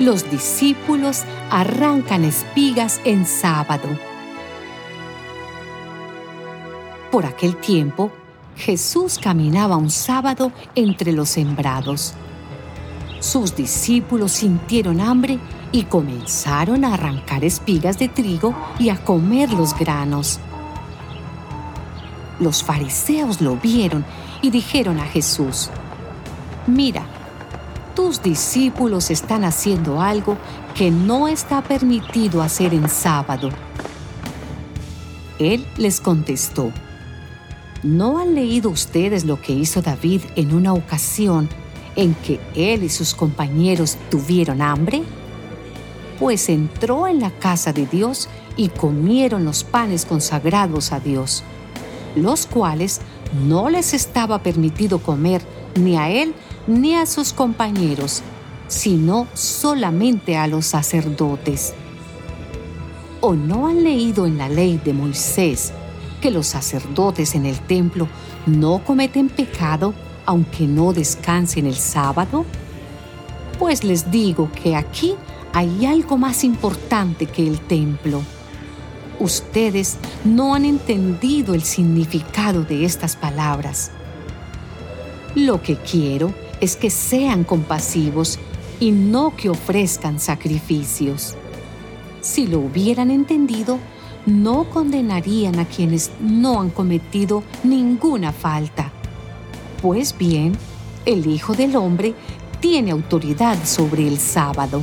Los discípulos arrancan espigas en sábado. Por aquel tiempo, Jesús caminaba un sábado entre los sembrados. Sus discípulos sintieron hambre y comenzaron a arrancar espigas de trigo y a comer los granos. Los fariseos lo vieron y dijeron a Jesús, Mira, tus discípulos están haciendo algo que no está permitido hacer en sábado. Él les contestó, ¿no han leído ustedes lo que hizo David en una ocasión en que él y sus compañeros tuvieron hambre? Pues entró en la casa de Dios y comieron los panes consagrados a Dios, los cuales no les estaba permitido comer ni a él ni a sus compañeros, sino solamente a los sacerdotes. ¿O no han leído en la ley de Moisés que los sacerdotes en el templo no cometen pecado aunque no descansen el sábado? Pues les digo que aquí hay algo más importante que el templo. Ustedes no han entendido el significado de estas palabras. Lo que quiero es que sean compasivos y no que ofrezcan sacrificios. Si lo hubieran entendido, no condenarían a quienes no han cometido ninguna falta. Pues bien, el Hijo del Hombre tiene autoridad sobre el sábado.